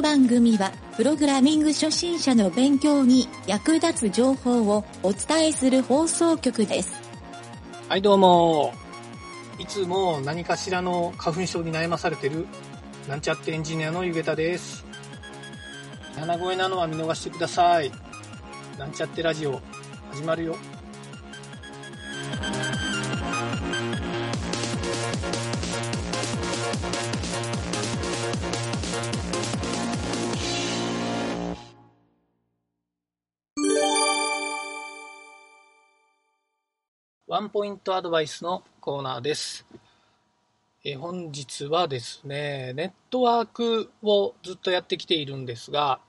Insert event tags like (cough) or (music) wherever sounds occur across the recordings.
の番組は、プログラミング初心者の勉強に役立つ情報をお伝えする放送局です。はい、どうも。いつも何かしらの花粉症に悩まされてる、なんちゃってエンジニアのゆげたです。鼻声なのは見逃してください。なんちゃってラジオ、始まるよ。ワンポイントアドバイスのコーナーです。え本日はですね、ネットワークをずっとやってきているんですが、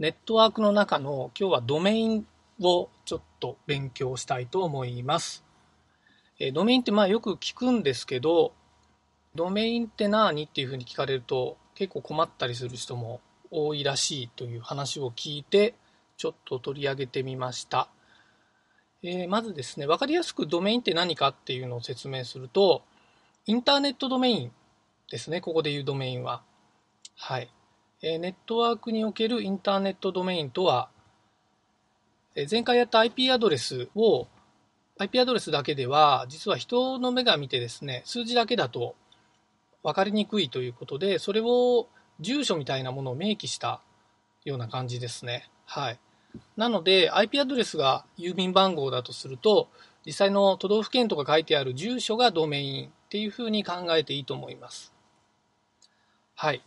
ネットワークの中の今日はドメインをちょっと勉強したいと思います。えドメインってまあよく聞くんですけど、ドメインって何っていうふうに聞かれると結構困ったりする人も多いらしいという話を聞いて、ちょっと取り上げてみました。えーまずですね、わかりやすくドメインって何かっていうのを説明すると、インターネットドメインですね、ここで言うドメインは。はい。えーネットワークにおけるインターネットドメインとは、えー前回やった IP アドレスを、IP アドレスだけでは、実は人の目が見てですね、数字だけだと分かりにくいということで、それを住所みたいなものを明記したような感じですね。はい。なので IP アドレスが郵便番号だとすると実際の都道府県とか書いてある住所がドメインっていうふうに考えていいと思います。はい。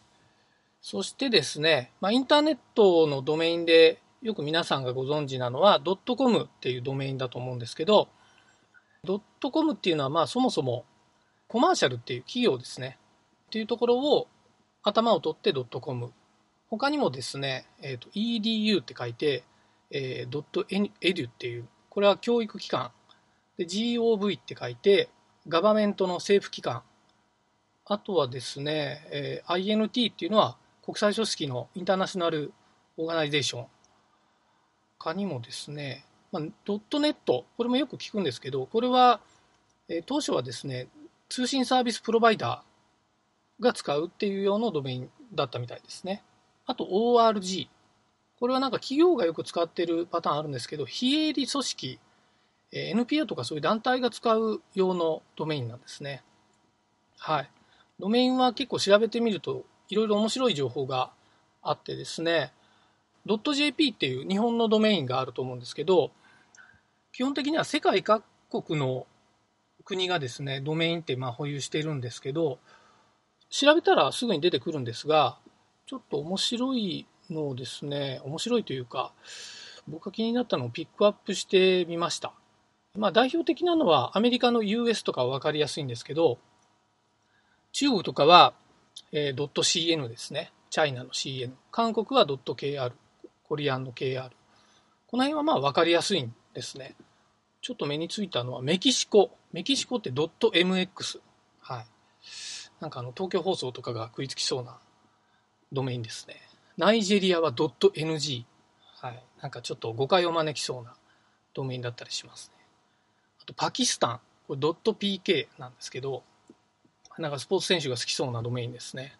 そしてですね、まあ、インターネットのドメインでよく皆さんがご存知なのは .com っていうドメインだと思うんですけど .com っていうのはまあそもそもコマーシャルっていう企業ですねっていうところを頭を取って .com 他にもですね、えーと edu って書いてえー、.edu っていう、これは教育機関。で、gov って書いて、ガバメントの政府機関。あとはですね、えー INT っていうのは国際組織のインターナショナルオーガナイゼーション。他にもですね、まあ、ドットネット、これもよく聞くんですけど、これは、えー当初はですね、通信サービスプロバイダーが使うっていう用のドメインだったみたいですね。あと ORG。これはなんか企業がよく使っているパターンあるんですけど、非営利組織、え NPO とかそういう団体が使う用のドメインなんですね。はい。ドメインは結構調べてみると、いろいろ面白い情報があってですね、.jp っていう日本のドメインがあると思うんですけど、基本的には世界各国の国がですね、ドメインってまあ保有しているんですけど、調べたらすぐに出てくるんですが、ちょっと面白いのですね、面白いというか、僕が気になったのをピックアップしてみました。まあ代表的なのはアメリカの US とかは分かりやすいんですけど、中国とかは、えー .cn ですね。チャイナの CN。韓国は .kr。コリアンの KR。この辺はまあ分かりやすいんですね。ちょっと目についたのはメキシコ。メキシコって .mx。はい。なんかあの東京放送とかが食いつきそうなドメインですね。ナイジェリアは .ng。はい。なんかちょっと誤解を招きそうなドメインだったりしますね。あとパキスタン。これ .pk なんですけど、なんかスポーツ選手が好きそうなドメインですね。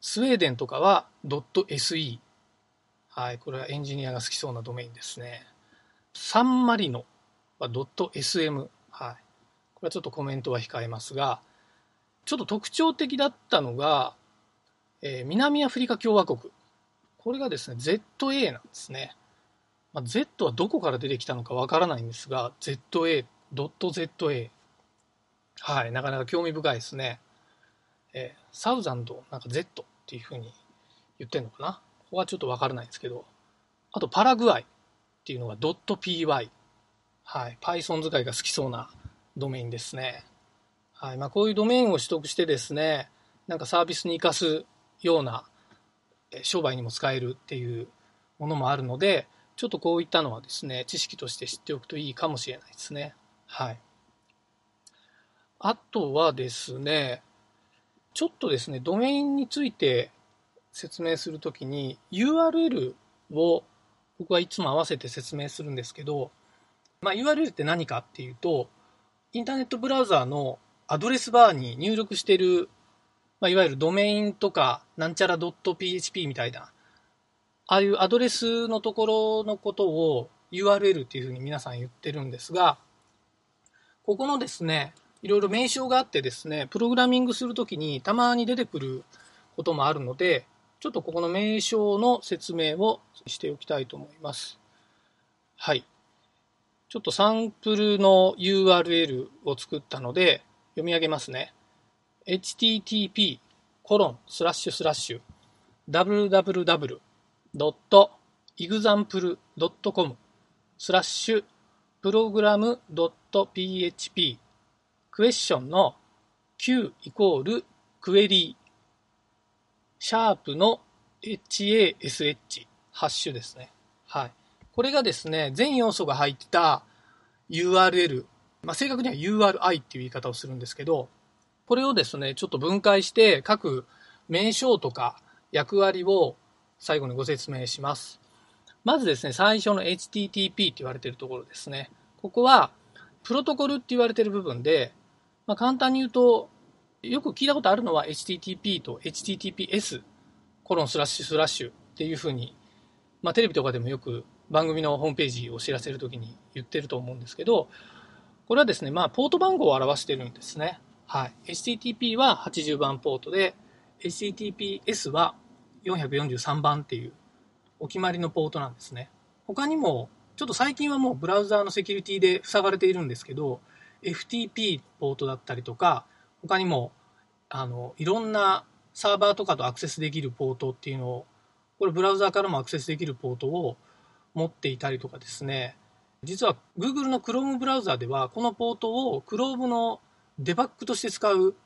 スウェーデンとかは .se。はい。これはエンジニアが好きそうなドメインですね。サンマリノは .sm。はい。これはちょっとコメントは控えますが、ちょっと特徴的だったのが、えー南アフリカ共和国。これがですね、ZA なんですね。まあ、Z はどこから出てきたのかわからないんですが、ZA、.ZA。はい、なかなか興味深いですね。えーサウザンド、なんか Z っていうふうに言ってるのかな。ここはちょっとわからないんですけど。あと、パラグアイっていうのが .py。はい、Python 使いが好きそうなドメインですね。はい、まあ、こういうドメインを取得してですね、なんかサービスに活かすような商売にも使えるっていうものもあるので、ちょっとこういったのはですね、知識として知っておくといいかもしれないですね。はい。あとはですね、ちょっとですね、ドメインについて説明するときに URL を僕はいつも合わせて説明するんですけど、まあ、URL って何かっていうと、インターネットブラウザーのアドレスバーに入力しているまあ、いわゆるドメインとか、なんちゃら .php みたいな、ああいうアドレスのところのことを URL っていうふうに皆さん言ってるんですが、ここのですね、いろいろ名称があってですね、プログラミングするときにたまに出てくることもあるので、ちょっとここの名称の説明をしておきたいと思います。はい。ちょっとサンプルの URL を作ったので、読み上げますね。Http コロンスラッシュスラッシュ www.example.com スラッシュプログラム .php クエスチョンの q イコールクエリーシャープの hash ハッシュですね。はい。これがですね、全要素が入った URL、まあ、正確には URI っていう言い方をするんですけど、これをですね、ちょっと分解して各名称とか役割を最後にご説明します。まずですね、最初の HTTP って言われているところですね。ここは、プロトコルって言われている部分で、まあ、簡単に言うと、よく聞いたことあるのは HTTP と HTTPS コロンスラッシュスラッシュっていうふうに、まあ、テレビとかでもよく番組のホームページを知らせるときに言ってると思うんですけど、これはですね、まあ、ポート番号を表してるんですね。はい。HTTP は80番ポートで、HTTPS は443番っていうお決まりのポートなんですね。他にも、ちょっと最近はもうブラウザーのセキュリティで塞がれているんですけど、FTP ポートだったりとか、他にも、あの、いろんなサーバーとかとアクセスできるポートっていうのを、これブラウザーからもアクセスできるポートを持っていたりとかですね、実は Google の Chrome ブラウザーでは、このポートを Chrome のデバッグとして使う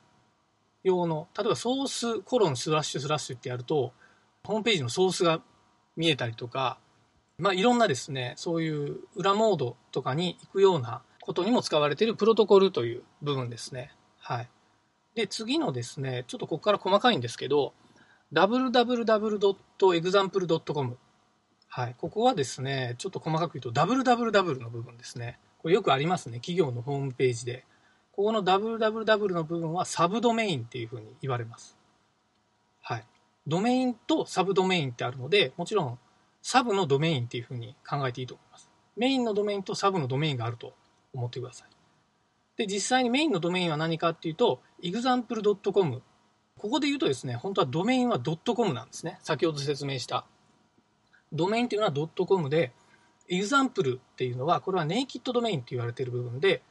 用の、例えばソースコロンスラッシュスラッシュってやると、ホームページのソースが見えたりとか、まあ、いろんなですね、そういう裏モードとかに行くようなことにも使われているプロトコルという部分ですね。はい。で、次のですね、ちょっとここから細かいんですけど、www.example.com。はい。ここはですね、ちょっと細かく言うと、www の部分ですね。これよくありますね。企業のホームページで。ここの www の部分はサブドメインっていうふうに言われます。はい。ドメインとサブドメインってあるので、もちろんサブのドメインっていうふうに考えていいと思います。メインのドメインとサブのドメインがあると思ってください。で、実際にメインのドメインは何かっていうと、example.com。ここで言うとですね、本当はドメインは .com なんですね。先ほど説明した。ドメインっていうのは .com で、example っていうのは、これはネイキッドドメインって言われている部分で、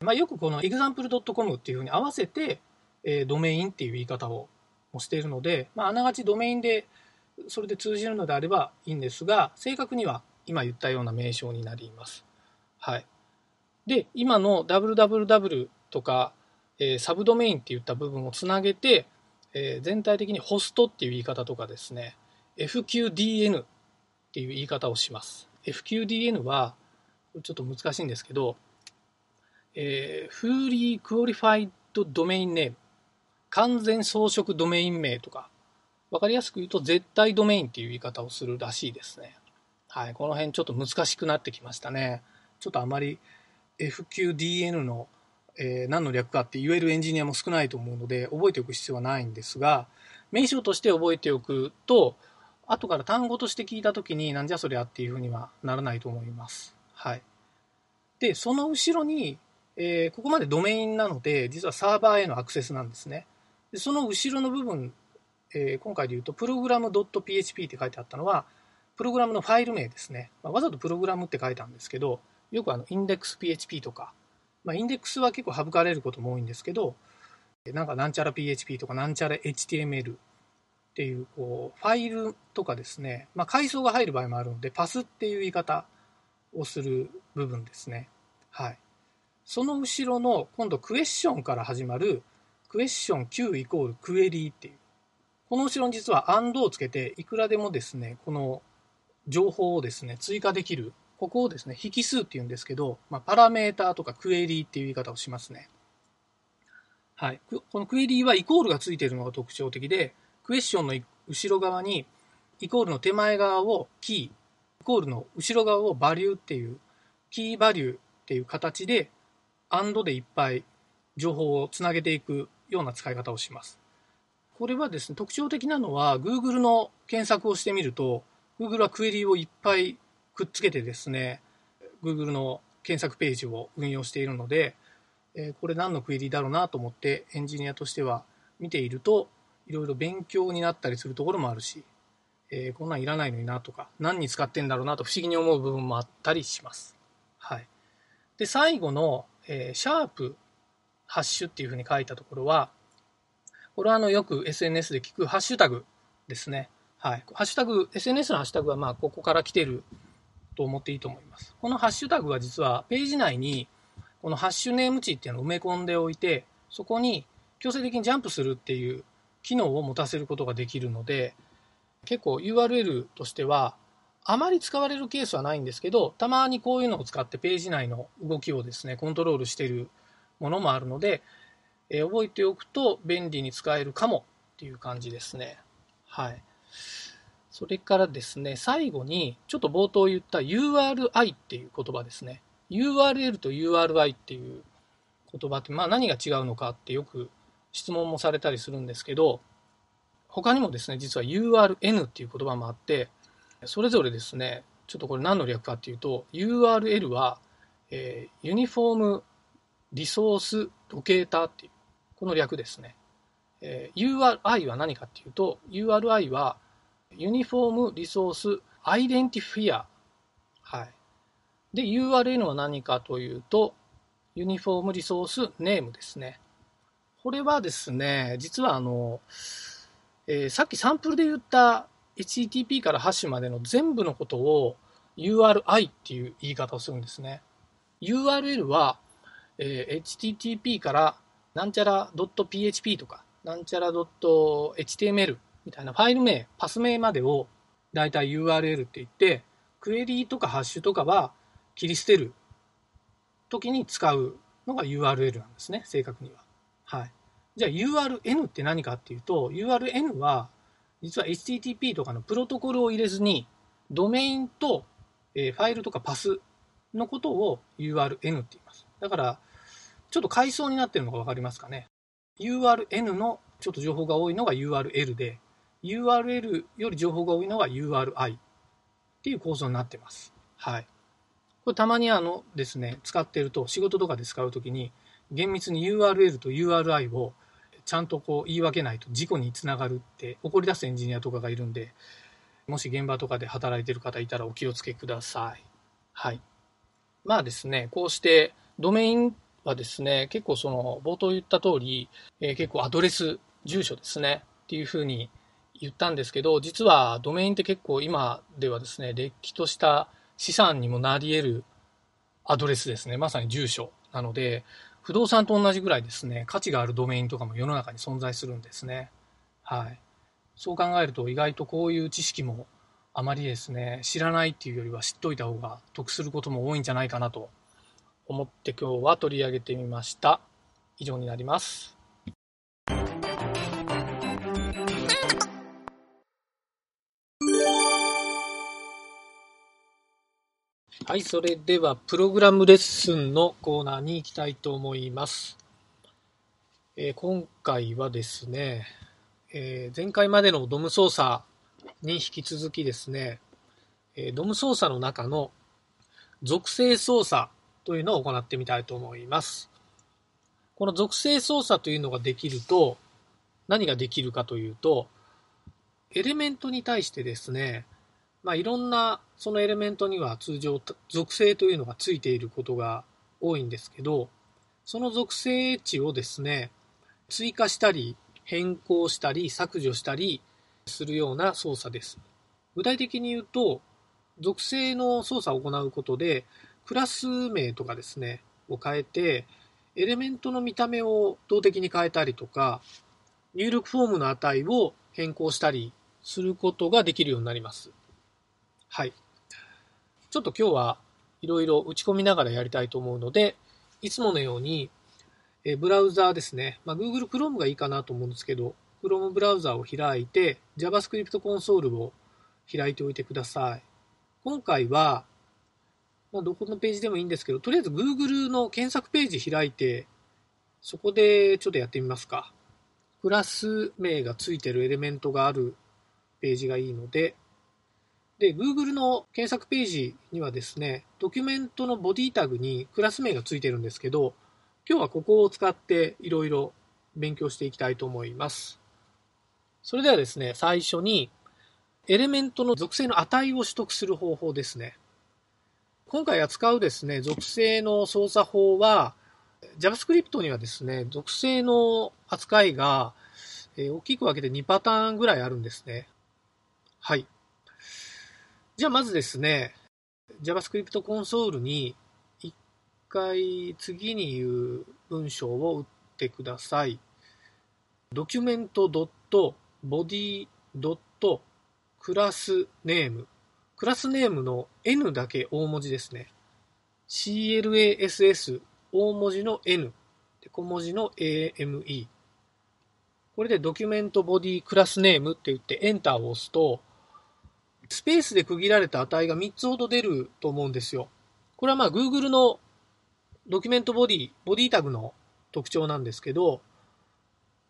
まあ、よくこの example.com っていうふうに合わせて、えー、ドメインっていう言い方をしているので、まあ、あながちドメインでそれで通じるのであればいいんですが、正確には今言ったような名称になります。はい。で、今の www とか、えー、サブドメインっていった部分をつなげて、えー、全体的にホストっていう言い方とかですね、FQDN っていう言い方をします。FQDN は、ちょっと難しいんですけど、えー、Fully Qualified Domain Name 完全装飾ドメイン名とか、わかりやすく言うと絶対ドメインっていう言い方をするらしいですね。はい、この辺ちょっと難しくなってきましたね。ちょっとあまり FQDN の、えー、何の略かって言えるエンジニアも少ないと思うので覚えておく必要はないんですが名称として覚えておくと後から単語として聞いた時になんじゃそりゃっていうふうにはならないと思います。はい。で、その後ろに、えー、ここまでドメインなので実はサーバーへのアクセスなんですね。でその後ろの部分、えー、今回で言うとプログラム .php って書いてあったのはプログラムのファイル名ですね。まあ、わざとプログラムって書いたんですけどよくあのインデックス PHP とか、まあ、インデックスは結構省かれることも多いんですけど、なんかなんちゃら PHP とかなんちゃら HTML っていうこうファイルとかですね、まあ、階層が入る場合もあるので、パスっていう言い方をする部分ですね。はい。その後ろの今度クエスチョンから始まるクエスチョン Q イコールクエリーっていう。この後ろに実は AND をつけて、いくらでもですね、この情報をですね、追加できるここをですね、引数っていうんですけど、まあ、パラメーターとかクエリーっていう言い方をしますね。はい。このクエリーはイコールがついているのが特徴的で、クエスチョンの後ろ側に、イコールの手前側をキー、イコールの後ろ側をバリューっていう、キーバリューっていう形で、アンドでいっぱい情報をつなげていくような使い方をします。これはですね、特徴的なのは、Google の検索をしてみると、Google はクエリをいっぱいくっつけてですね、Google の検索ページを運用しているので、えこれ何のクエリだろうなと思ってエンジニアとしては見ていると、いろいろ勉強になったりするところもあるし、えー、こんなんいらないのになとか、何に使ってんだろうなと不思議に思う部分もあったりします。はい。で、最後の、えー、シャープ、ハッシュっていうふうに書いたところは、これはあのよく SNS で聞くハッシュタグですね。はい。ハッシュタグ、SNS のハッシュタグはまあここから来てると思っていいと思います。このハッシュタグは実はページ内にこのハッシュネーム値っていうのを埋め込んでおいて、そこに強制的にジャンプするっていう機能を持たせることができるので、結構 URL としてはあまり使われるケースはないんですけど、たまにこういうのを使ってページ内の動きをですね、コントロールしているものもあるので、えー、覚えておくと便利に使えるかもっていう感じですね。はい。それからですね、最後にちょっと冒頭言った URI っていう言葉ですね。URL と URI っていう言葉って、まあ何が違うのかってよく質問もされたりするんですけど、他にもですね、実は URN っていう言葉もあって、それぞれですね、ちょっとこれ何の略かっていうと、URL は、えー、ユニフォームリソースロケーターっていう、この略ですね。えー、URI は何かっていうと、URI はユニフォームリソースアイデンティフィア。はい。で、URN は何かというと、ユニフォームリソースネームですね。これはですね、実はあの、えー、さっきサンプルで言った HTTP からハッシュまでの全部のことを URI っていう言い方をするんですね。URL は、えー、HTTP からなんちゃら .php とかなんちゃら .html みたいなファイル名、パス名までをだいたい URL って言って、クエリとかハッシュとかは切り捨てる時に使うのが URL なんですね、正確には。はい。じゃあ URN って何かっていうと、URN は実は HTTP とかのプロトコルを入れずに、ドメインと、えファイルとかパスのことを URN って言います。だから、ちょっと階層になってるのが分かりますかね。URN のちょっと情報が多いのが URL で、URL より情報が多いのが URI っていう構造になってます。はい。これたまにあのですね、使ってると、仕事とかで使うときに、厳密に URL と URI をちゃんとこう言い訳ないと事故につながるって怒り出すエンジニアとかがいるんで、もし現場とかで働いてる方いたらお気をつけください。はい。まあですね、こうしてドメインはですね、結構その冒頭言った通り、えー、結構アドレス、住所ですね、っていうふうに言ったんですけど、実はドメインって結構今ではですね、れっきとした資産にもなり得るアドレスですね、まさに住所なので、不動産と同じぐらいですね、価値があるドメインとかも世の中に存在するんですね。はい。そう考えると意外とこういう知識もあまりですね、知らないっていうよりは知っといた方が得することも多いんじゃないかなと思って今日は取り上げてみました。以上になります。はい、それではプログラムレッスンのコーナーに行きたいと思います。えー、今回はですね、えー、前回までのドム操作に引き続きですね、えー、ドム操作の中の属性操作というのを行ってみたいと思います。この属性操作というのができると、何ができるかというと、エレメントに対してですね、まあ、いろんなそのエレメントには通常属性というのがついていることが多いんですけど、その属性値をですね、追加したり、変更したり、削除したりするような操作です。具体的に言うと、属性の操作を行うことで、クラス名とかですね、を変えて、エレメントの見た目を動的に変えたりとか、入力フォームの値を変更したりすることができるようになります。はい。ちょっと今日はいろいろ打ち込みながらやりたいと思うので、いつものように、えブラウザーですね。まあ、Google Chrome がいいかなと思うんですけど、Chrome ブラウザーを開いて、JavaScript コンソールを開いておいてください。今回は、まあ、どこのページでもいいんですけど、とりあえず Google の検索ページ開いて、そこでちょっとやってみますか。クラス名がついてるエレメントがあるページがいいので、で、Google の検索ページにはですね、ドキュメントのボディタグにクラス名がついてるんですけど、今日はここを使っていろいろ勉強していきたいと思います。それではですね、最初にエレメントの属性の値を取得する方法ですね。今回扱うですね、属性の操作法は、JavaScript にはですね、属性の扱いが、大きく分けて2パターンぐらいあるんですね。はい。じゃあまずですね、JavaScript コンソールに一回次に言う文章を打ってください。ドキュメント .body. クラスネーム。クラスネームの N だけ大文字ですね。CLASS 大文字の N 小文字の AME これでドキュメントボディクラスネームって言ってエンターを押すとスペースで区切られた値が3つほど出ると思うんですよ。これはまあ Google のドキュメントボディ、ボディタグの特徴なんですけど、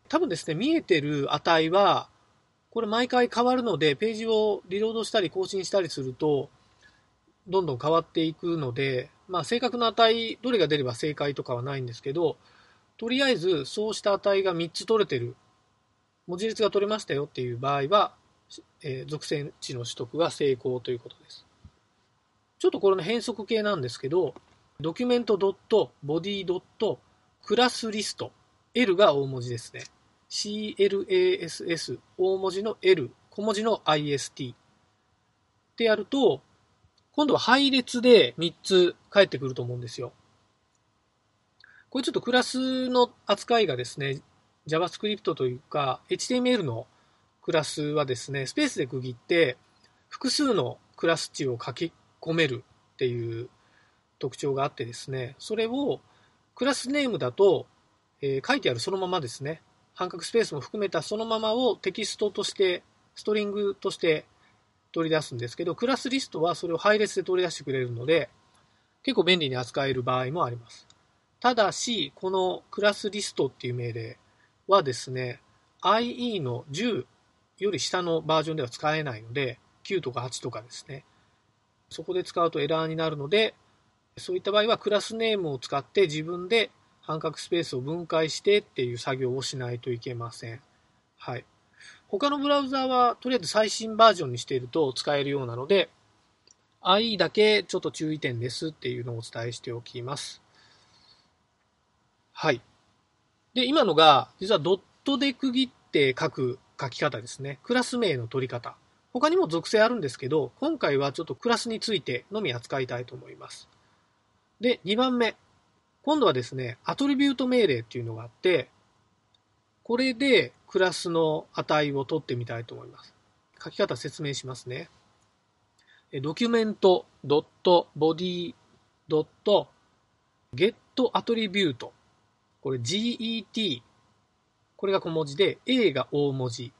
多分ですね、見えてる値はこれ毎回変わるので、ページをリロードしたり更新したりすると、どんどん変わっていくので、まあ、正確な値、どれが出れば正解とかはないんですけど、とりあえずそうした値が3つ取れてる、文字列が取れましたよっていう場合は、えー、属性値の取得は成功ということです。ちょっとこれの変則系なんですけど、ドキュメント .body. クラスリスト L が大文字ですね。CLASS 大文字の L 小文字の IST ってやると今度は配列で3つ返ってくると思うんですよ。これちょっとクラスの扱いがですね JavaScript というか HTML のクラスはですねスペースで区切って複数のクラス値を書き込めるっていう特徴があってですねそれをクラスネームだと、えー、書いてあるそのままですね半角スペースも含めたそのままをテキストとして、ストリングとして取り出すんですけど、クラスリストはそれを配列で取り出してくれるので、結構便利に扱える場合もあります。ただし、このクラスリストっていう命令はですね、IE の10より下のバージョンでは使えないので、9とか8とかですね。そこで使うとエラーになるので、そういった場合はクラスネームを使って自分で半角スペースを分解してっていう作業をしないといけません。はい。他のブラウザーはとりあえず最新バージョンにしていると使えるようなので、IE だけちょっと注意点ですっていうのをお伝えしておきます。はい。で、今のが実はドットで区切って書く書き方ですね。クラス名の取り方。他にも属性あるんですけど、今回はちょっとクラスについてのみ扱いたいと思います。で、2番目。今度はですね、アトリビュート命令っていうのがあって、これでクラスの値を取ってみたいと思います。書き方説明しますね。ドキュメント .body. get attribute これ get これが小文字で A が大文字。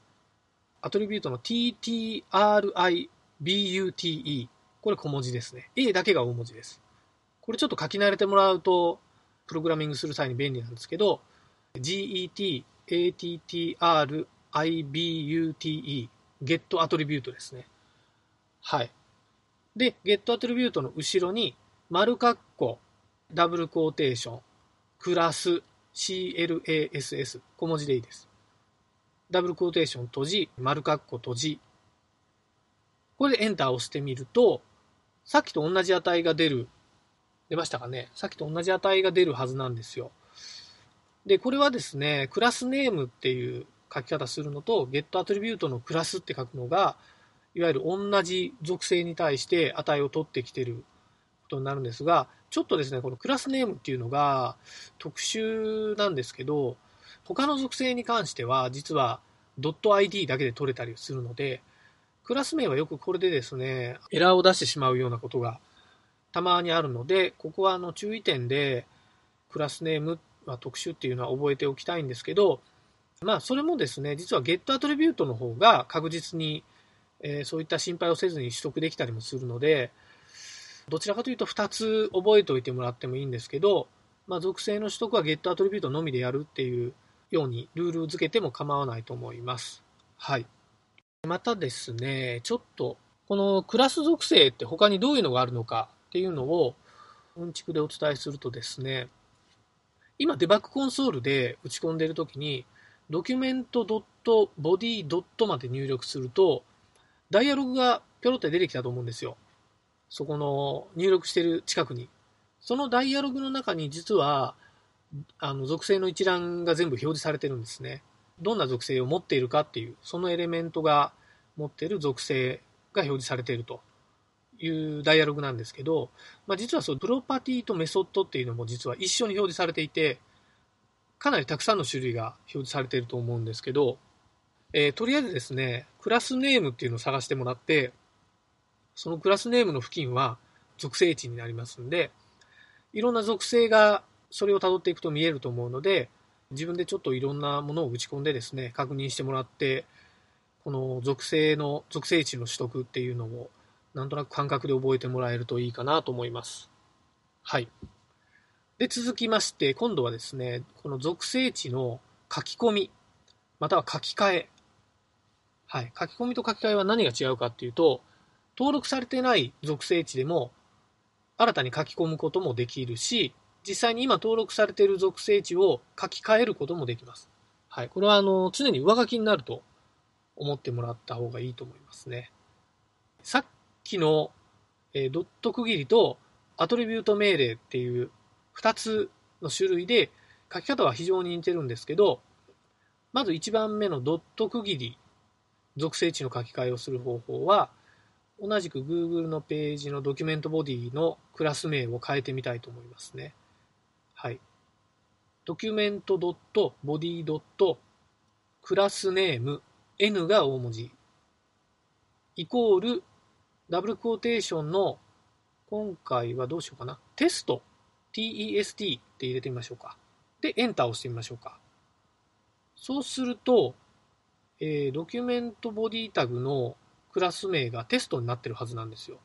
アトリビュートの ttribute これ小文字ですね。A だけが大文字です。これちょっと書き慣れてもらうとプログラミングする際に便利なんですけど、get, attr, ibute, get attribute ですね。はい。で、get attribute の後ろに、丸括弧、ダブルコーテーション、クラス、class、小文字でいいです。ダブルコーテーション閉じ、丸括弧閉じ。これでエンターを押してみると、さっきと同じ値が出る出ましたかね？さっきと同じ値が出るはずなんですよ。で、これはですね、クラスネームっていう書き方するのと、ゲットアトリビュートのクラスって書くのが、いわゆる同じ属性に対して値を取ってきてることになるんですが、ちょっとですね、このクラスネームっていうのが特殊なんですけど、他の属性に関しては、実は .id だけで取れたりするので、クラス名はよくこれでですね、エラーを出してしまうようなことがたまにあるので、ここはあの注意点で、クラスネームは特殊っていうのは覚えておきたいんですけど、まあ、それもですね、実は Get Attribute の方が確実に、えー、そういった心配をせずに取得できたりもするので、どちらかというと2つ覚えておいてもらってもいいんですけど、まあ、属性の取得は Get Attribute のみでやるっていうようにルールを付けても構わないと思います。はい。またですね、ちょっと、このクラス属性って他にどういうのがあるのかっていうのを、うんちくでお伝えするとですね、今デバッグコンソールで打ち込んでいるときに、ドキュメントドットボディまで入力すると、ダイアログがぴょろって出てきたと思うんですよ。そこの入力してる近くに。そのダイアログの中に実は、あの属性の一覧が全部表示されてるんですね。どんな属性を持っているかっていう、そのエレメントが持っている属性が表示されているというダイアログなんですけど、まあ、実はそのプロパティとメソッドっていうのも実は一緒に表示されていて、かなりたくさんの種類が表示されていると思うんですけど、えー、とりあえずですね、クラスネームっていうのを探してもらって、そのクラスネームの付近は属性値になりますんで、いろんな属性がそれを辿っていくと見えると思うので、自分でちょっといろんなものを打ち込んでですね、確認してもらって、この属性の、属性値の取得っていうのを、なんとなく感覚で覚えてもらえるといいかなと思います。はい。で、続きまして、今度はですね、この属性値の書き込み、または書き換え。はい。書き込みと書き換えは何が違うかっていうと、登録されてない属性値でも、新たに書き込むこともできるし、実際に今登録されている属性値を書き換えることもできます。はい。これは、あの、常に上書きになると思ってもらった方がいいと思いますね。さっきの、え、ドット区切りとアトリビュート命令っていう2つの種類で書き方は非常に似てるんですけど、まず1番目のドット区切り、属性値の書き換えをする方法は、同じく Google のページのドキュメントボディのクラス名を変えてみたいと思いますね。はい。ドキュメントドットボディドットクラスネーム N が大文字イコールダブルクォーテーションの今回はどうしようかなテスト test って入れてみましょうか。で、エンターを押してみましょうか。そうすると、えー、ドキュメントボディタグのクラス名がテストになってるはずなんですよ。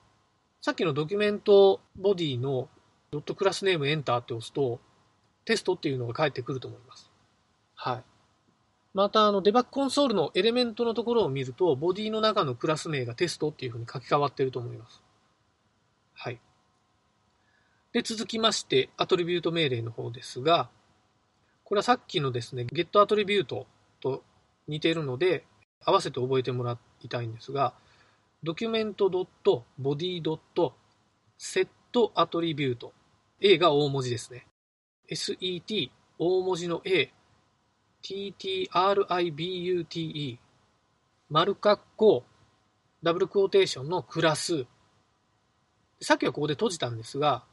さっきのドキュメントボディのドットクラスネームエンターって押すと、テストっていうのが返ってくると思います。はい。また、あの、デバッグコンソールのエレメントのところを見ると、ボディの中のクラス名がテストっていうふうに書き換わってると思います。はい。で、続きまして、アトリビュート命令の方ですが、これはさっきのですね、ゲットアトリビュートと似ているので、合わせて覚えてもらいたいんですが、ドキュメントドットボディドットセットアトリビュート。A が大文字ですね。SET 大文字の A TTRIBUTE 丸括弧ダブルクォーテーションのクラス。さっきはここで閉じたんですが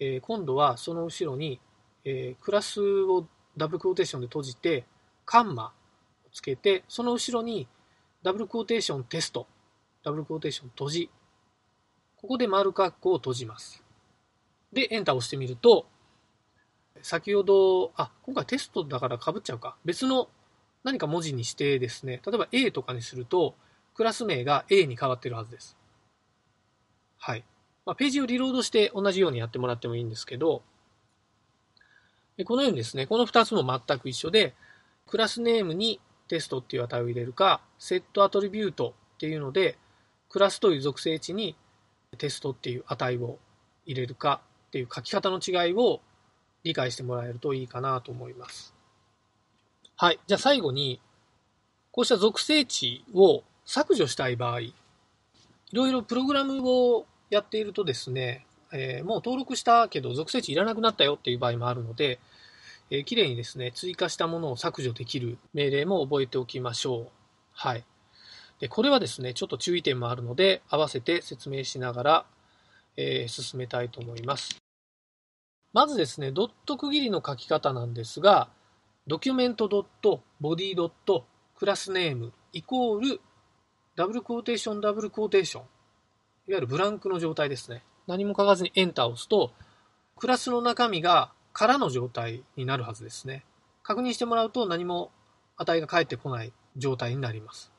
えー、今度はその後ろに、えー、クラスをダブルクォーテーションで閉じて、カンマをつけて、その後ろにダブルクォーテーションテスト、ダブルクォーテーション閉じ、ここで丸括弧を閉じます。で、エンターを押してみると、先ほど、あ、今回テストだから被っちゃうか。別の何か文字にしてですね、例えば A とかにすると、クラス名が A に変わってるはずです。はい。まあ、ページをリロードして同じようにやってもらってもいいんですけど、このようにですね、この2つも全く一緒で、クラスネームにテストっていう値を入れるか、セットアトリビュートっていうので、クラスという属性値にテストっていう値を入れるかっていう書き方の違いを理解してもらえるといいかなと思います。はい。じゃあ最後に、こうした属性値を削除したい場合、いろいろプログラムをやっているとですね、えー、もう登録したけど属性値いらなくなったよっていう場合もあるので、えー、きれいにですね、追加したものを削除できる命令も覚えておきましょう。はい。で、これはですね、ちょっと注意点もあるので、合わせて説明しながら、えー、進めたいと思います。まずですね、ドット区切りの書き方なんですが、ドキュメントドットボディドットクラスネームイコールダブルクォーテーションダブルクォーテーションいわゆるブランクの状態ですね。何も書かずにエンターを押すと、クラスの中身が空の状態になるはずですね。確認してもらうと何も値が返ってこない状態になります。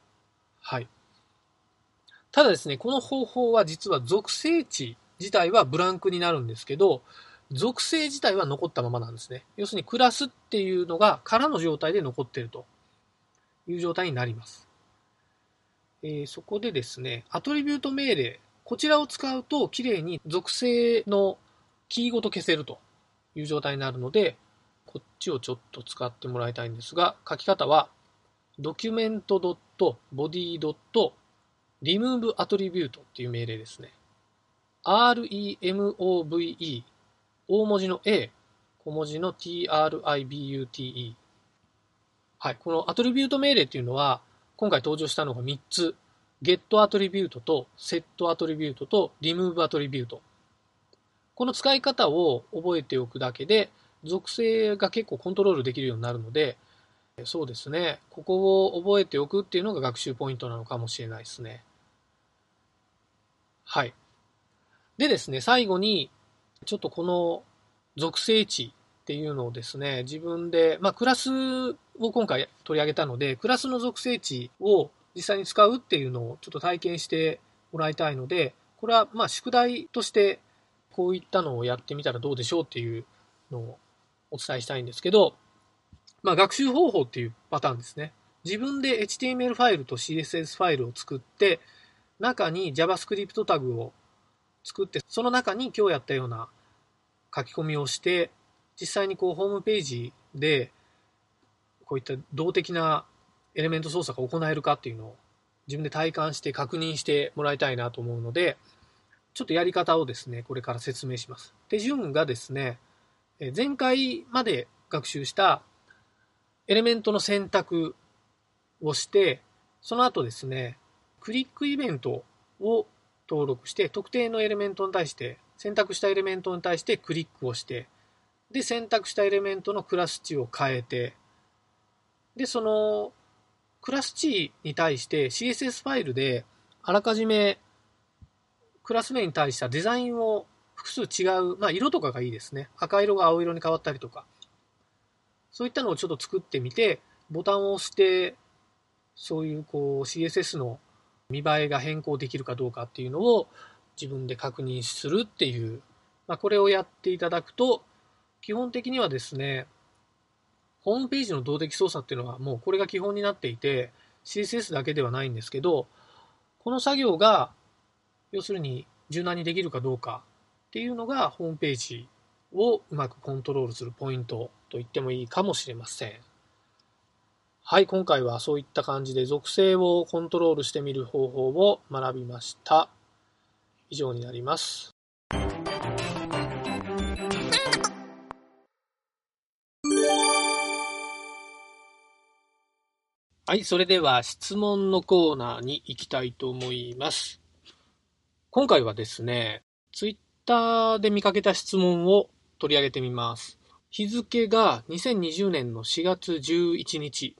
はい。ただですね、この方法は実は属性値自体はブランクになるんですけど、属性自体は残ったままなんですね。要するにクラスっていうのが空の状態で残っているという状態になります。えー、そこでですね、アトリビュート命令、こちらを使うときれいに属性のキーごと消せるという状態になるので、こっちをちょっと使ってもらいたいんですが、書き方はドキュメント document.body.removeAttribute っていう命令ですね。remove 大文字の A、小文字の tribute。はい。このアトリビュート命令っていうのは、今回登場したのが3つ。get アトリビュートと set アトリビュートと remove アトリビュート。この使い方を覚えておくだけで、属性が結構コントロールできるようになるので、そうですね。ここを覚えておくっていうのが学習ポイントなのかもしれないですね。はい。でですね、最後に、ちょっとこの属性値っていうのをですね、自分で、まあ、クラスを今回取り上げたので、クラスの属性値を実際に使うっていうのをちょっと体験してもらいたいので、これはまあ宿題としてこういったのをやってみたらどうでしょうっていうのをお伝えしたいんですけど、まあ、学習方法っていうパターンですね。自分で HTML ファイルと CSS ファイルを作って、中に JavaScript タグを作って、その中に今日やったような書き込みをして、実際にこうホームページで、こういった動的なエレメント操作が行えるかっていうのを自分で体感して確認してもらいたいなと思うので、ちょっとやり方をですね、これから説明します。手順がですね、前回まで学習したエレメントの選択をして、その後ですね、クリックイベントを登録して、特定のエレメントに対して、選択したエレメントに対してクリックをして、で、選択したエレメントのクラス値を変えて、で、そのクラス値に対して CSS ファイルであらかじめクラス名に対したデザインを複数違う、まあ色とかがいいですね。赤色が青色に変わったりとか。そういったのをちょっと作ってみて、ボタンを押して、そういうこう CSS の見栄えが変更できるかどうかっていうのを自分で確認するっていう、まあ、これをやっていただくと、基本的にはですね、ホームページの動的操作っていうのはもうこれが基本になっていて、CSS だけではないんですけど、この作業が、要するに柔軟にできるかどうかっていうのがホームページをうまくコントロールするポイントと言ってもいいかもしれません。はい、今回はそういった感じで属性をコントロールしてみる方法を学びました。以上になります。はい、それでは質問のコーナーに行きたいと思います。今回はですね、ツイッターで見かけた質問を取り上げてみます。日付が2020年の4月11日。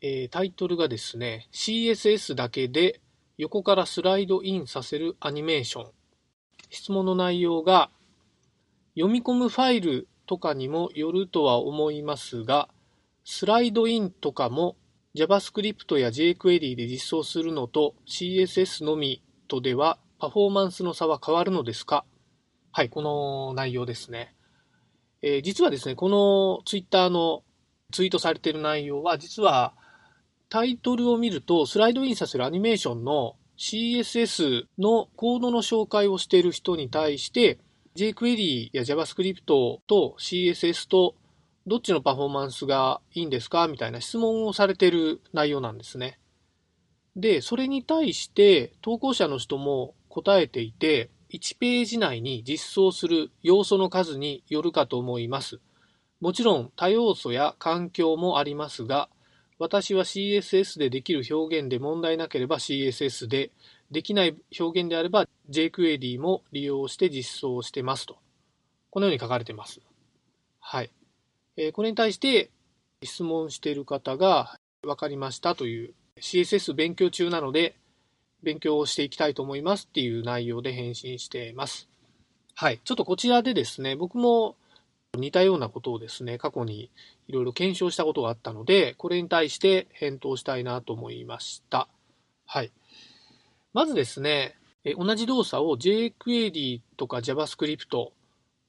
えー、タイトルがですね、CSS だけで横からスライドインさせるアニメーション。質問の内容が、読み込むファイルとかにもよるとは思いますが、スライドインとかも JavaScript や jQuery で実装するのと CSS のみとではパフォーマンスの差は変わるのですか？はい、この内容ですね。えー、実はですね、この Twitter のツイートされている内容は、実はタイトルを見ると、スライドインさせるアニメーションの CSS のコードの紹介をしている人に対して、jQuery や JavaScript と CSS とどっちのパフォーマンスがいいんですかみたいな質問をされている内容なんですね。で、それに対して投稿者の人も答えていて、1ページ内に実装する要素の数によるかと思います。もちろん多要素や環境もありますが、私は CSS でできる表現で問題なければ CSS で、できない表現であれば jQuery も利用して実装してますと。このように書かれてます。はい。えーこれに対して質問している方が分かりましたという CSS 勉強中なので勉強をしていきたいと思いますっていう内容で返信しています。はい。ちょっとこちらでですね、僕も似たようなことをですね、過去にいろいろ検証したことがあったので、これに対して返答したいなと思いました。はい。まずですね、同じ動作を jQuery とか JavaScript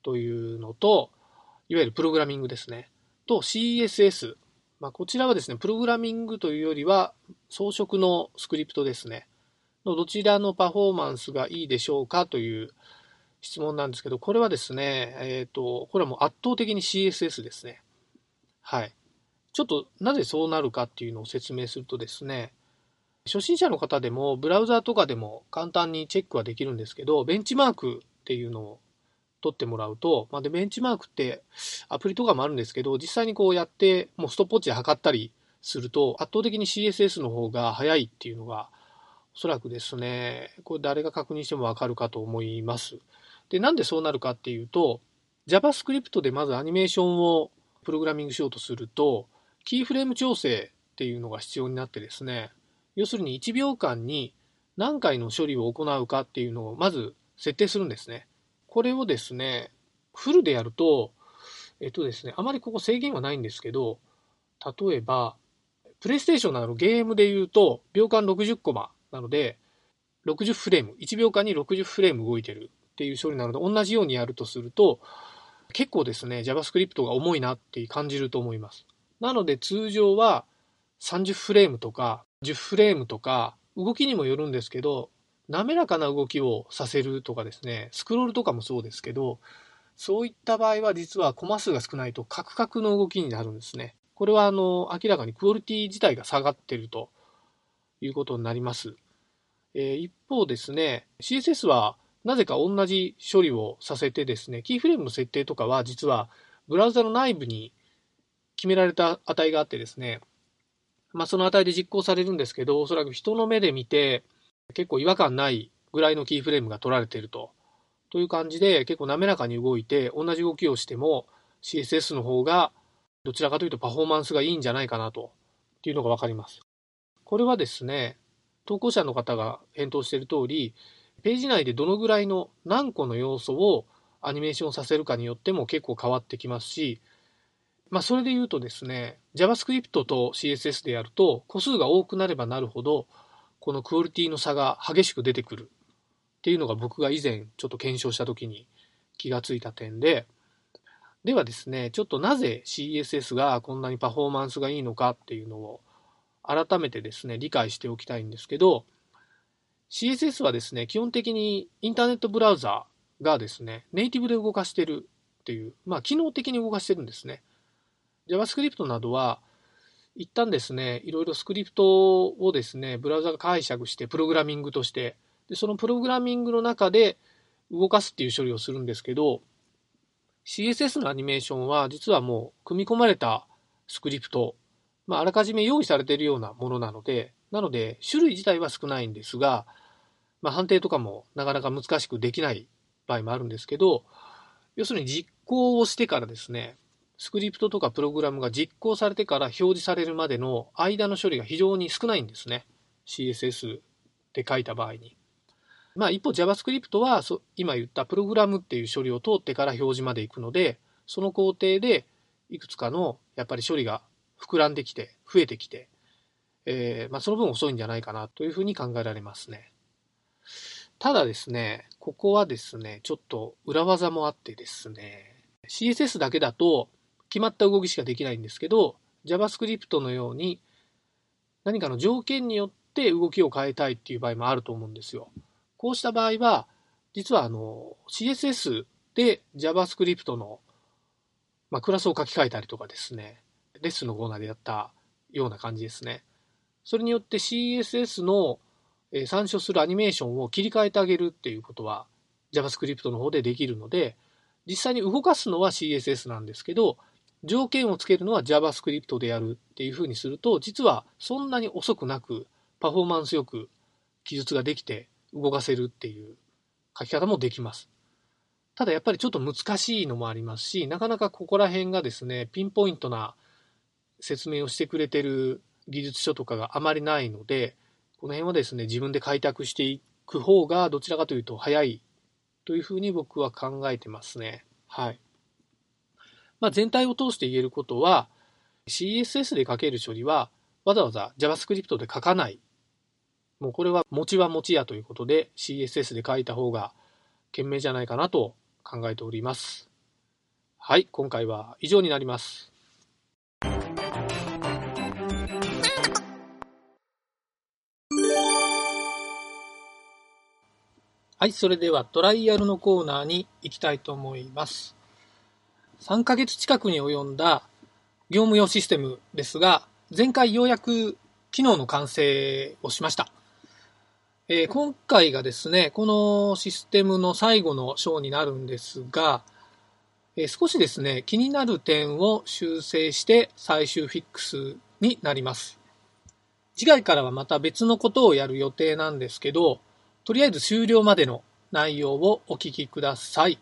というのと、いわゆるプログラミングですね。と CSS。まあ、こちらはですね、プログラミングというよりは装飾のスクリプトですね。のどちらのパフォーマンスがいいでしょうかという質問なんですけど、これはですね、えっ、ー、と、これはもう圧倒的に CSS ですね。はい。ちょっとなぜそうなるかっていうのを説明するとですね、初心者の方でもブラウザーとかでも簡単にチェックはできるんですけど、ベンチマークっていうのを取ってもらうと、まあ、で、ベンチマークってアプリとかもあるんですけど、実際にこうやって、もうストップウォッチで測ったりすると、圧倒的に CSS の方が早いっていうのが、おそらくですね、これ誰が確認してもわかるかと思います。で、なんでそうなるかっていうと、JavaScript でまずアニメーションをプログラミングしようとすると、キーフレーム調整っていうのが必要になってですね、要するに1秒間に何回の処理を行うかっていうのをまず設定するんですね。これをですね、フルでやると、えっとですね、あまりここ制限はないんですけど、例えば、プレイステーションなどのゲームで言うと、秒間60コマなので、60フレーム、1秒間に60フレーム動いてるっていう処理なので、同じようにやるとすると、結構ですね、JavaScript が重いなって感じると思います。なので通常は30フレームとか10フレームとか、動きにもよるんですけど、滑らかな動きをさせるとかですね、スクロールとかもそうですけど、そういった場合は実はコマ数が少ないとカクカクの動きになるんですね。これはあの明らかにクオリティ自体が下がってるということになります。え、一方ですね、CSS はなぜか同じ処理をさせてですね、キーフレームの設定とかは実はブラウザの内部に決められた値があってですね、まあ、その値で実行されるんですけど、おそらく人の目で見て結構違和感ないぐらいのキーフレームが取られていると。という感じで結構滑らかに動いて同じ動きをしても CSS の方がどちらかというとパフォーマンスがいいんじゃないかなというのがわかります。これはですね、投稿者の方が返答している通り、ページ内でどのぐらいの何個の要素をアニメーションさせるかによっても結構変わってきますし、まあ、それで言うとですね、JavaScript と CSS でやると、個数が多くなればなるほど、このクオリティの差が激しく出てくる。っていうのが僕が以前ちょっと検証した時に気がついた点で、ではですね、ちょっとなぜ CSS がこんなにパフォーマンスがいいのかっていうのを改めてですね、理解しておきたいんですけど、CSS はですね、基本的にインターネットブラウザがですね、ネイティブで動かしてるっていう、まあ、機能的に動かしてるんですね。JavaScript などは、一旦ですね、いろいろスクリプトをですね、ブラウザが解釈して、プログラミングとして、でそのプログラミングの中で動かすっていう処理をするんですけど、CSS のアニメーションは実はもう組み込まれたスクリプト、まあ、あらかじめ用意されているようなものなので、なので種類自体は少ないんですが、まあ、判定とかもなかなか難しくできない場合もあるんですけど、要するに実行をしてからですね、スクリプトとかプログラムが実行されてから表示されるまでの間の処理が非常に少ないんですね。CSS で書いた場合に。まあ一方 JavaScript は今言ったプログラムっていう処理を通ってから表示まで行くので、その工程でいくつかのやっぱり処理が膨らんできて、増えてきて、えー、まあ、その分遅いんじゃないかなというふうに考えられますね。ただですね、ここはですね、ちょっと裏技もあってですね、CSS だけだと決まった動きしかできないんですけど、JavaScript のように何かの条件によって動きを変えたいっていう場合もあると思うんですよ。こうした場合は、実はあの CSS で JavaScript の、まあ、クラスを書き換えたりとかですね、レッスンのコーナーでやったような感じですね。それによって CSS の参照するアニメーションを切り替えてあげるっていうことは JavaScript の方でできるので、実際に動かすのは CSS なんですけど、条件をつけるのは JavaScript でやるっていうふうにすると、実はそんなに遅くなく、パフォーマンスよく記述ができて動かせるっていう書き方もできます。ただやっぱりちょっと難しいのもありますし、なかなかここら辺がですね、ピンポイントな説明をしてくれてる技術書とかがあまりないので、この辺はですね、自分で開拓していく方がどちらかというと早いというふうに僕は考えてますね。はい。まあ、全体を通して言えることは、CSS で書ける処理は、わざわざ JavaScript で書かない。もうこれは持ちは持ちやということで CSS で書いた方が賢明じゃないかなと考えております。はい、今回は以上になります。はい、それではトライアルのコーナーに行きたいと思います。3ヶ月近くに及んだ業務用システムですが、前回ようやく機能の完成をしました。えー今回がですね、このシステムの最後の章になるんですが、えー少しですね、気になる点を修正して最終フィックスになります。次回からはまた別のことをやる予定なんですけど、とりあえず終了までの内容をお聞きください。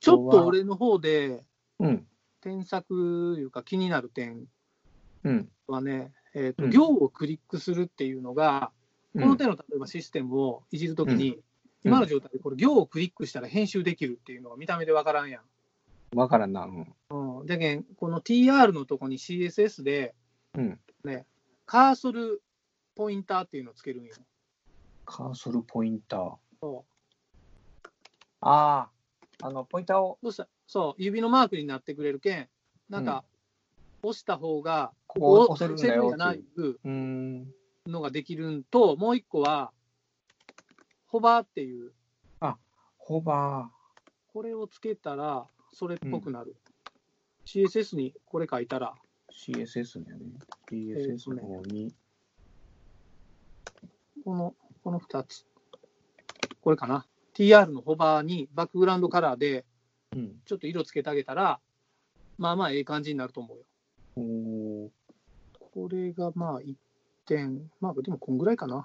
ちょっと俺の方でうん。添削いうか気になる点うん。はね、えっ、と、うん行をクリックするっていうのが、この手の例えばシステムをいじるときに、今の状態でこれ行をクリックしたら編集できるっていうのが見た目でわからんやん。わからんな。うん。うん。だけん、この TR のとこに CSS で、うん。カーソルポインターっていうのをつけるんよ。カーソルポインター。そああ、あの、ポインターをう。どうした？そう、指のマークになってくれるけん、なんか、押した方が、ここをこ押せるんだよないいううーん。のができるんと、もう一個は、ホバーっていう、ホバこれをつけたら、それっぽくなる。CSS にこれ書いたら、ー、CSS ね。CSS の方に。この、この2つ。これかな。TR のホバーにバックグラウンドカラーで、うん。ちょっと色つけてあげたら、まあまあええ感じになると思うよ。おーこれがまあ1点、まあでもこんぐらいかな。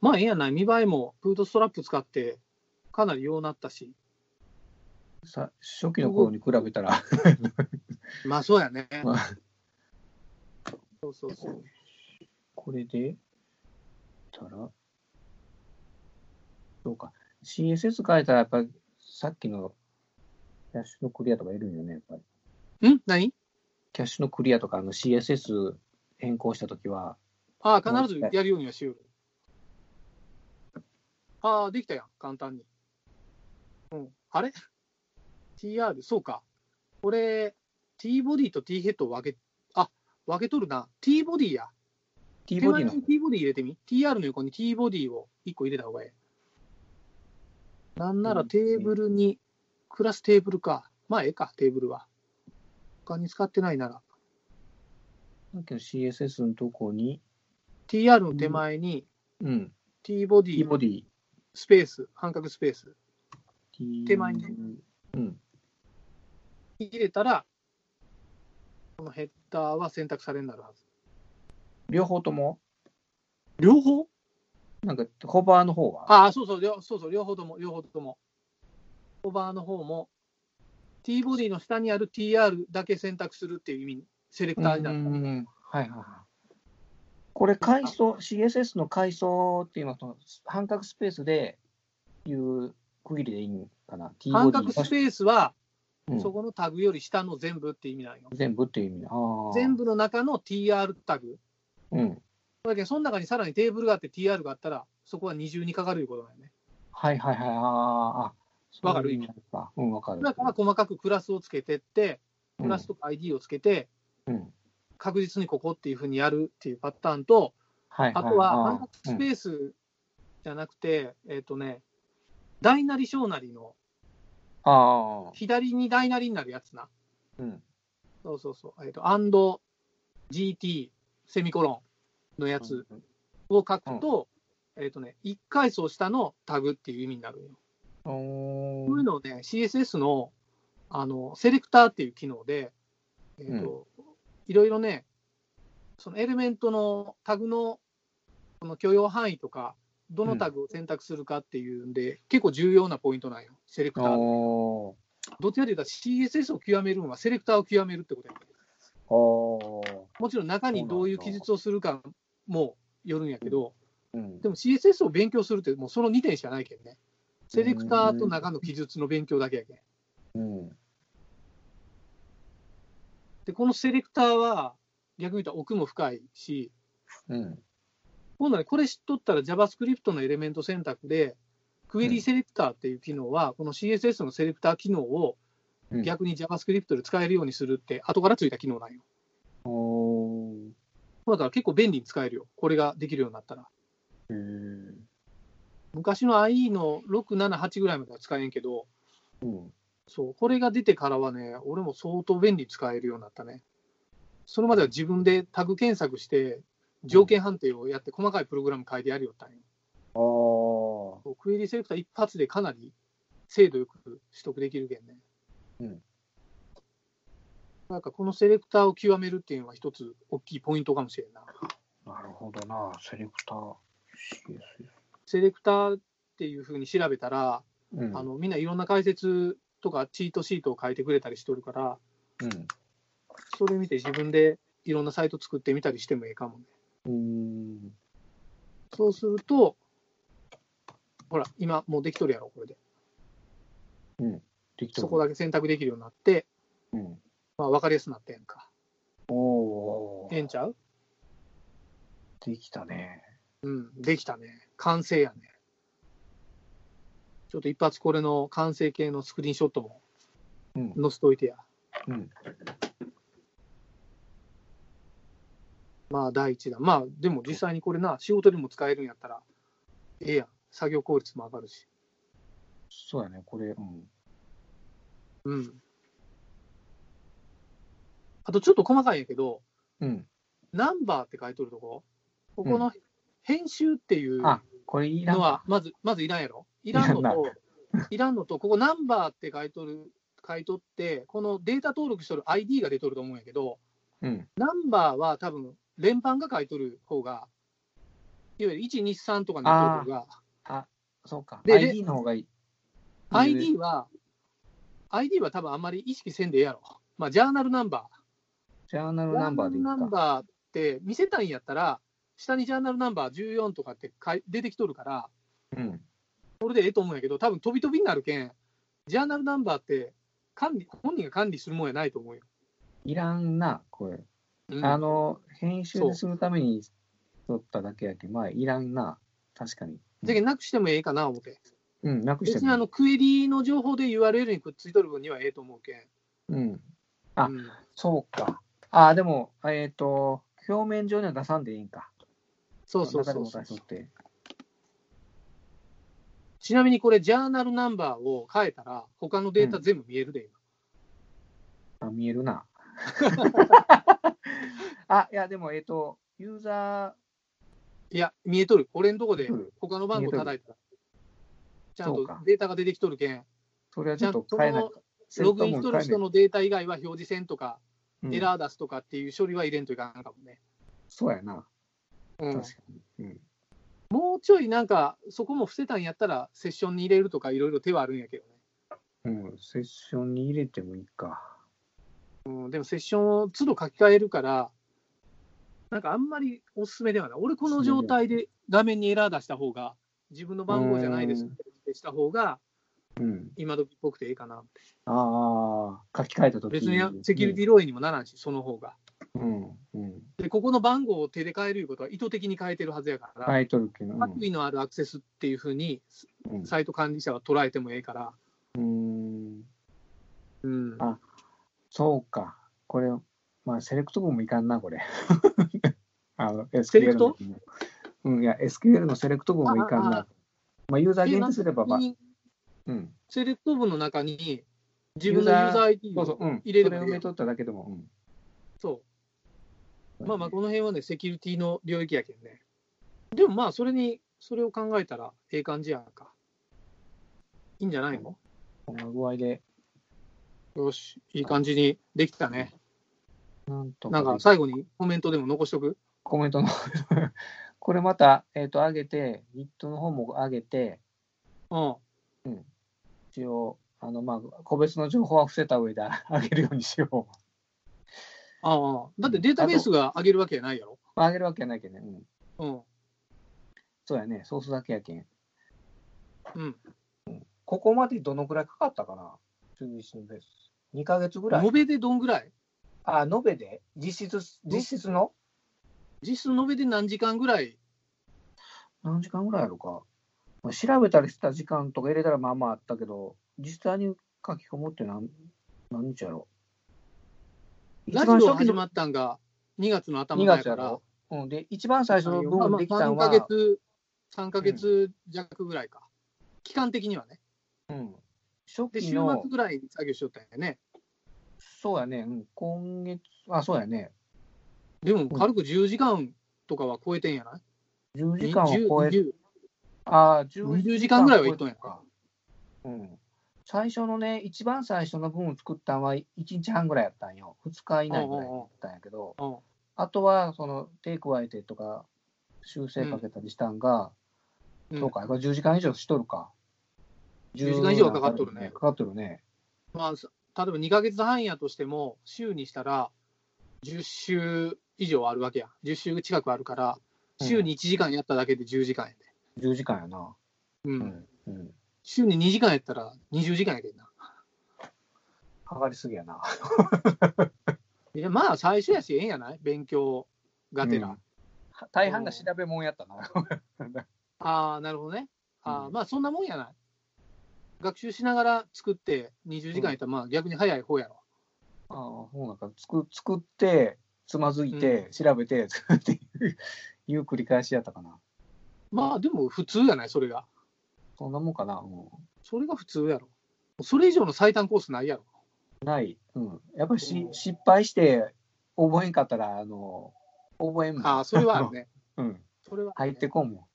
まあええやない、見栄えもブートストラップ使ってかなりようなったし。さ初期の頃に比べたら、(laughs) まあそうやね。まあそうそうそう。これで、たら、そうか。CSS 変えたら、やっぱりさっきのキャッシュのクリアとかいるんよね、やっぱり。ん？何？キャッシュのクリアとか、あの CSS 変更したときは、ああ、必ずやるようにはしよう。ああ、できたやん、簡単に。うん。あれ？?TR、そうか。これ、T ボディと T ヘッドを分け、あ、分けとるな。T ボディや。T ボディの手前に T ボディ入れてみ。TR の横に T ボディを1個入れた方がいい。なんならテーブルに、クラステーブルか。まあ、ええか、テーブルは。他に使ってないなら。さっきの CSS のとこに、TR の手前にうん、T ボデ T ィ、ボディ、スペース、半角スペース。T 手前にうん、入れたら、このヘッダーは選択されになるはず。両方とも、両方？なんか、ホバーの方は、ああ、そうそう、両そうそう、両方とも、両方とも。ホバーの方も、T ボディの下にある TR だけ選択するっていう意味、セレクターになる。うんはいはいはい。これ、階層、CSS の階層っていうのと、半角スペースでいう区切りでいいんかな？T ボ半ディ角スペースは、うんそこのタグより下の全部って意味なんよ。全部っていう意味。全。部の中の TR タグ。うん。だけど、その中にさらにテーブルがあって TR があったら、そこは二重にかかるいうことなんよね。はいはいはい。あーあ。わかる意味か。うん、わかる。だから細かくクラスをつけてって、うんクラスとか ID をつけて、うん。確実にここっていうふうにやるっていうパターンと、はいはい。あとはあー半角スペースじゃなくて、えっ、とね、大なり小なりのああ。左に大なりになるやつな。うん。そうそうそう。えっ、と、and GT セミコロンのやつを書くと、えっ、とね、1階層下のタグっていう意味になるよ。おこういうのをね、CSS のあのセレクターっていう機能で、えーといろいろね、そのエレメントのタグのこの許容範囲とか、どのタグを選択するかっていうんで、結構重要なポイントなんよ、セレクターどっちかというと CSS を極めるのはセレクターを極めるってことやもちろん中にどういう記述をするかもよるんやけど、うん。でも CSS を勉強するってもうその2点しかないけんね。セレクターと中の記述の勉強だけやけん。うん。で、このセレクターは逆に言うと奥も深いし、うん。今度はね、これ知っとったら JavaScript のエレメント選択で、クエリセレクターっていう機能は、この CSS のセレクター機能をうん逆に JavaScript で使えるようにするって、後からついた機能なんよ。おーだから結構便利に使えるよ。これができるようになったら。昔の IE の6、7、8ぐらいまでは使えんけど、うん。そう、これが出てからはね、俺も相当便利に使えるようになったね。それまでは自分でタグ検索して、条件判定をやって細かいプログラム書いてやるよったんよ。あーそうクエリセレクター一発でかなり精度よく取得できるけんね。うん。なんかこのセレクターを極めるっていうのは一つ大きいポイントかもしれんな。なるほどな、セレクター。セレクターっていうふうに調べたら、うん。あのみんないろんな解説とかチートシートを書いてくれたりしとるから、うん。それ見て自分でいろんなサイト作ってみたりしてもいいかもね。うーん。そうすると、ほら、今もうできとるやろ、これで。できたそこだけ選択できるようになって、うん。まあ、分かりやすくなってんか。おーええんちゃう？できたね。うん、できたね。完成やね。ちょっと一発これの完成形のスクリーンショットもうん。載せといてや。うん。まあ、第一弾。まあ、でも実際にこれな、仕事でも使えるんやったら、ええやん。作業効率も上がるし。そうやね、これ、うん。うん。あとちょっと細かいんやけど、うん。ナンバーって書いとるとこ、ここの編集っていうのはか。、まず、まずいらんやろ？いらんのと、いらんのと、ここナンバーって書いとる、書いとって、このデータ登録しとる ID が出とると思うんやけど、うん。ナンバーは多分、連番が書いとる方が、いわゆる1、2、3とかになっとる方が、そうか。で ID の方がいい。ID は、ID は多分あんまり意識せんでええやろ。まあ、ジャーナルナンバー。ジャーナルナンバーでいいナンか。バーって見せたいんやったら、下にジャーナルナンバー14とかってかい出てきとるから、うん。それでええと思うんやけど、多分飛び飛びになるけん、ジャーナルナンバーって管理、本人が管理するもんやないと思うよ。いらんな、これ。うんあの、編集でするために取っただけやけど、まあ、いらんな。確かに。じゃなくしてもええかな思って。うん、なくして別にあのクエリの情報で URL にくっついとる分にはええと思うけん。うん。あうんそうか。あ、でも、えっ、と、表面上には出さんでいいんか。そうそうそうそう。ちなみにこれ、ジャーナルナンバーを変えたら、他のデータ全部見えるで、今。あ、見えるな。(laughs) あ、いや、でも、えっ、と、ユーザいや、見えとる。俺のとこで他の番号叩いたら。ちゃんとデータが出てきとるけん、ー、それはちょっちゃんと変えな。ログインしとる人の、のデータ以外は表示せんとか、うんエラー出すとかっていう処理は入れんといかんかもね。そうやな。うん確かに。うん。もうちょいなんか、そこも伏せたんやったら、セッションに入れるとか、いろいろ手はあるんやけどね。うん、セッションに入れてもいいか。うん、でもセッションを都度書き換えるから、なんかあんまりおすすめではない。俺、この状態で画面にエラー出した方が、自分の番号じゃないですってした方が、うん。今時っぽくていいかなって。ああ、書き換えたとき別にセキュリティ漏洩にもならんし、その方が。うん、うん。で、ここの番号を手で変えるいうことは意図的に変えてるはずやから、るけど。悪意のあるアクセスっていうふうに、うんサイト管理者は捉えてもええから、うん。うん、あそうか。これ、まあ、セレクト文もいかんな、これ。(laughs) あの、セレクト？うん、いや、SQL のセレクト文もいかんああな。まあ、ユーザーで限定すれば、まあ、にうん。セレクト文の中に、自分のユーザー ID をそうそう、うん。それ埋めとっただけでも、うん。そう。まあまあ、この辺はね、セキュリティの領域やけんね。でもまあ、それに、それを考えたら、ええ感じやんか。いいんじゃないの？こんな具合で、よし、いい感じにできたね。なんとなんか、最後にコメントでも残しとく？コメントの、(laughs) これまた、えっ、と、上げて、Git の方も上げて、うん。一応、あの、まあ、個別の情報は伏せた上で (laughs) 上げるようにしよう。ああ、だってデータベースが上げるわけやないやろ？まあ、上げるわけやないけどね。うん。うん。そうやね、ソースだけやけん。うん。ここまでどのくらいかかったかな？数日のベース。2ヶ月ぐらい延べでどんぐらい？あ、延べで？実質、実質の？実質延べで何時間ぐらい？何時間ぐらいやろか。まあ調べたりした時間とか入れたらまあまああったけど、実際に書き込むって何何日やろ？ラジオ始まったんが2月の頭2前から月やろ、うん、で、一番最初の部分できたの3は、ヶ月、三ヶ月弱ぐらいか。期間的にはね。うん、初で、週期の末、ぐらいに作業しよったんやね。そうやね、うん、今月、あ、そうやね、でも、軽く10時間とかは超えてんやない？10時間を超え20ああ、20時間ぐらいは行っとんやか。うん。最初のね、一番最初の分を作ったのは1日半ぐらいやったんよ。2日以内ぐらいやったんやけど、うんあとは、その、手加えてとか、修正かけたりしたんが、うん。そうか、これ10時間以上しとるか。10時間以上はかかっとるね。かかっとるね。まあ、さ例えば2ヶ月半やとしても、週にしたら10週以上あるわけや。10週近くあるから、週に1時間やっただけで10時間やで。10時間やな。うんうん。うん。週に2時間やったら20時間やけんな。かかりすぎやな。(laughs) いや、まあ、最初やし、ええんやない？勉強がてら。うん大半が調べ物やったな。ああ、なるほどね。ああ、うんまあ、そんなもんやない？学習しながら作って20時間やったら、まあ、逆に早い方やろ。ああ、そうなんか、作作って、つまずいて、調べて、作 (laughs) っていういう繰り返しやったかな。まあ、でも普通やない、それが。そんなもんかな。うんそれが普通やろ。それ以上の最短コースないやろ。ない。うん。やっぱりし、うん失敗して覚えんかったら、あの、覚えんもん。ああ、それはあるね。(laughs) うん。それはね入ってこんも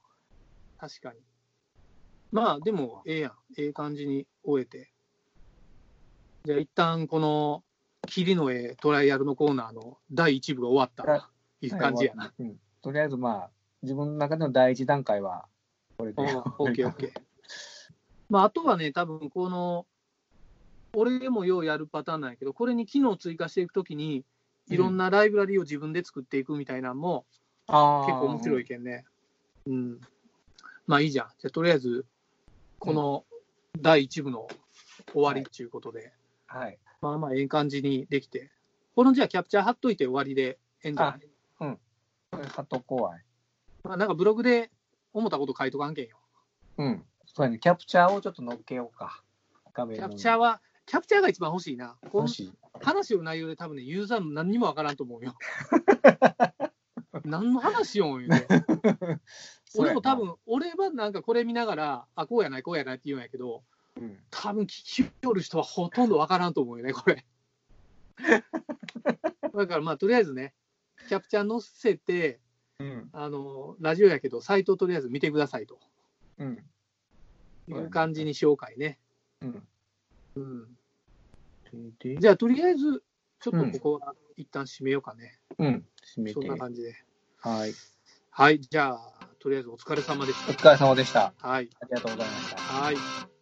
確かに。まあ、でも、ええやん。ええ感じに終えて。じゃあ、一旦この、霧の絵トライアルのコーナーの第一部が終わったはという感じやな。ん。うん。とりあえず、まあ、自分の中での第一段階は、これで。オッケーオッケー。(laughs) まあ、あとはね、多分この、俺もようやるパターンなんやけど、これに機能を追加していくときに、いろんなライブラリを自分で作っていくみたいなのも、ああ。結構面白いけんね。うん。まあいいじゃん。じゃあとりあえず、この第1部の終わりっていうことで、はい。まあまあええ感じにできて、このじゃあキャプチャー貼っといて終わりでええんじゃない？これ、ハト怖い。まあなんかブログで思ったこと書いとかんけんよ。うん。そうやね。キャプチャーをちょっと乗っけようか。キのャプチャーは、キャプチャーが一番欲しいな。このもし。話の内容で多分ね、ユーザーも何にもわからんと思うよ。(laughs) 何の話よ。(laughs) 俺も多分、俺はなんかこれ見ながら、あ、こうやない、こうやないって言うんやけど、うん。多分聞きよる人はほとんどわからんと思うよね、これ。(laughs) だからまあ、とりあえずね、キャプチャー載せて、うん。あの、ラジオやけど、サイトをとりあえず見てくださいとうん。いう感じにしようかいね。うん。うん。で、じゃあ、とりあえず、ちょっとここは一旦締めようかね。うん。締めそんて。な感じで。はい。はい、じゃあ、とりあえずお疲れ様でしお疲れ様でした。た。はい。ありがとうございました。はい。